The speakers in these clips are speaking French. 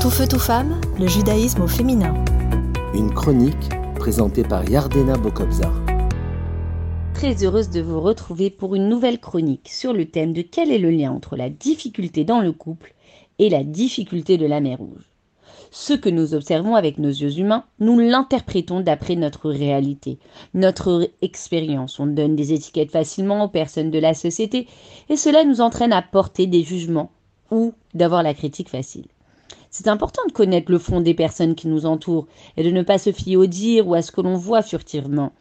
Tout feu, tout femme, le judaïsme au féminin. Une chronique présentée par Yardena Bokobzar. Très heureuse de vous retrouver pour une nouvelle chronique sur le thème de quel est le lien entre la difficulté dans le couple et la difficulté de la mer Rouge. Ce que nous observons avec nos yeux humains, nous l'interprétons d'après notre réalité, notre expérience. On donne des étiquettes facilement aux personnes de la société et cela nous entraîne à porter des jugements ou d'avoir la critique facile. C'est important de connaître le fond des personnes qui nous entourent et de ne pas se fier au dire ou à ce que l'on voit furtivement.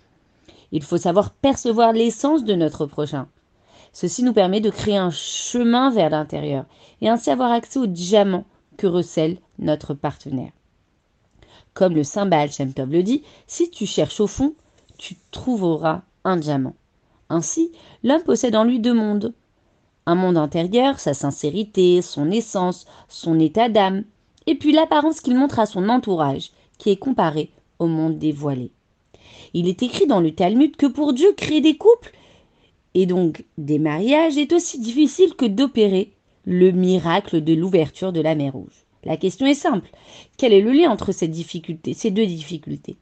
Il faut savoir percevoir l'essence de notre prochain. Ceci nous permet de créer un chemin vers l'intérieur et ainsi avoir accès au diamant que recèle notre partenaire. Comme le Saint Baal le dit, si tu cherches au fond, tu trouveras un diamant. Ainsi, l'homme possède en lui deux mondes. Un monde intérieur, sa sincérité, son essence, son état d'âme, et puis l'apparence qu'il montre à son entourage, qui est comparé au monde dévoilé. Il est écrit dans le Talmud que pour Dieu, créer des couples et donc des mariages est aussi difficile que d'opérer le miracle de l'ouverture de la mer Rouge. La question est simple. Quel est le lien entre ces ces deux difficultés?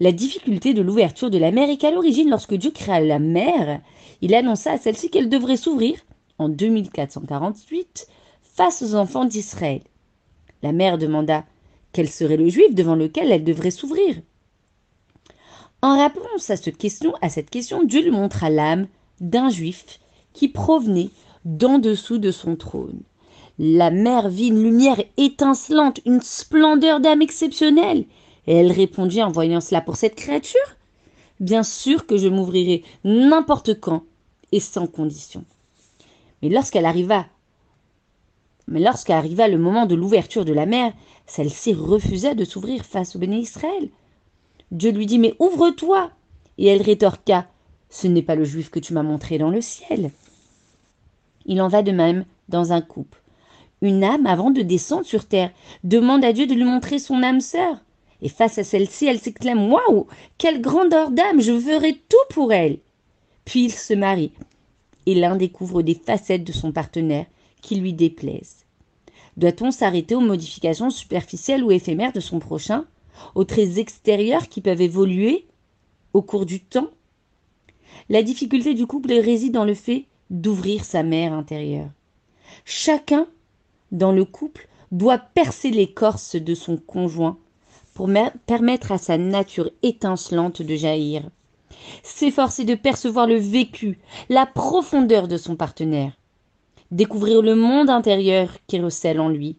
La difficulté de l'ouverture de la mer est qu'à l'origine, lorsque Dieu créa la mer, il annonça à celle-ci qu'elle devrait s'ouvrir en 2448 face aux enfants d'Israël. La mère demanda quel serait le juif devant lequel elle devrait s'ouvrir? En réponse à cette question, Dieu lui montra l'âme d'un juif qui provenait d'en dessous de son trône. La mère vit une lumière étincelante, une splendeur d'âme exceptionnelle. Et elle répondit en voyant cela pour cette créature Bien sûr que je m'ouvrirai n'importe quand et sans condition. Mais lorsqu'elle arriva mais lorsqu'arriva le moment de l'ouverture de la mer, celle-ci refusa de s'ouvrir face au béné Israël. Dieu lui dit Mais ouvre-toi Et elle rétorqua Ce n'est pas le juif que tu m'as montré dans le ciel. Il en va de même dans un couple. Une âme, avant de descendre sur terre, demande à Dieu de lui montrer son âme sœur. Et face à celle-ci, elle s'exclame Waouh Quelle grandeur d'âme Je ferai tout pour elle Puis ils se marient. Et l'un découvre des facettes de son partenaire qui lui déplaisent. Doit-on s'arrêter aux modifications superficielles ou éphémères de son prochain, aux traits extérieurs qui peuvent évoluer au cours du temps? La difficulté du couple réside dans le fait d'ouvrir sa mère intérieure. Chacun dans le couple doit percer l'écorce de son conjoint pour permettre à sa nature étincelante de jaillir. S'efforcer de percevoir le vécu, la profondeur de son partenaire découvrir le monde intérieur qui recèle en lui.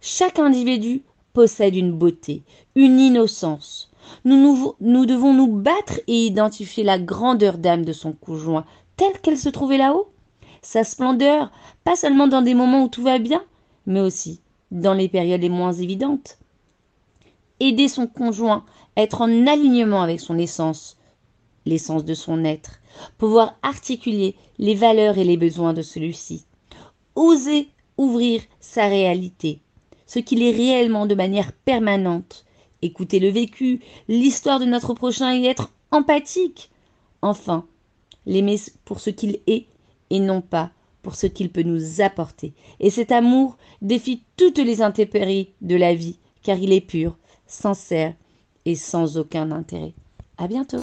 Chaque individu possède une beauté, une innocence. Nous, devons nous battre et identifier la grandeur d'âme de son conjoint, telle qu'elle se trouvait là-haut. Sa splendeur, pas seulement dans des moments où tout va bien, mais aussi dans les périodes les moins évidentes. Aider son conjoint, être en alignement avec son essence, l'essence de son être, pouvoir articuler les valeurs et les besoins de celui-ci, oser ouvrir sa réalité, ce qu'il est réellement de manière permanente, écouter le vécu, l'histoire de notre prochain et être empathique. Enfin, l'aimer pour ce qu'il est et non pas pour ce qu'il peut nous apporter. Et cet amour défie toutes les intempéries de la vie, car il est pur, sincère et sans aucun intérêt. À bientôt.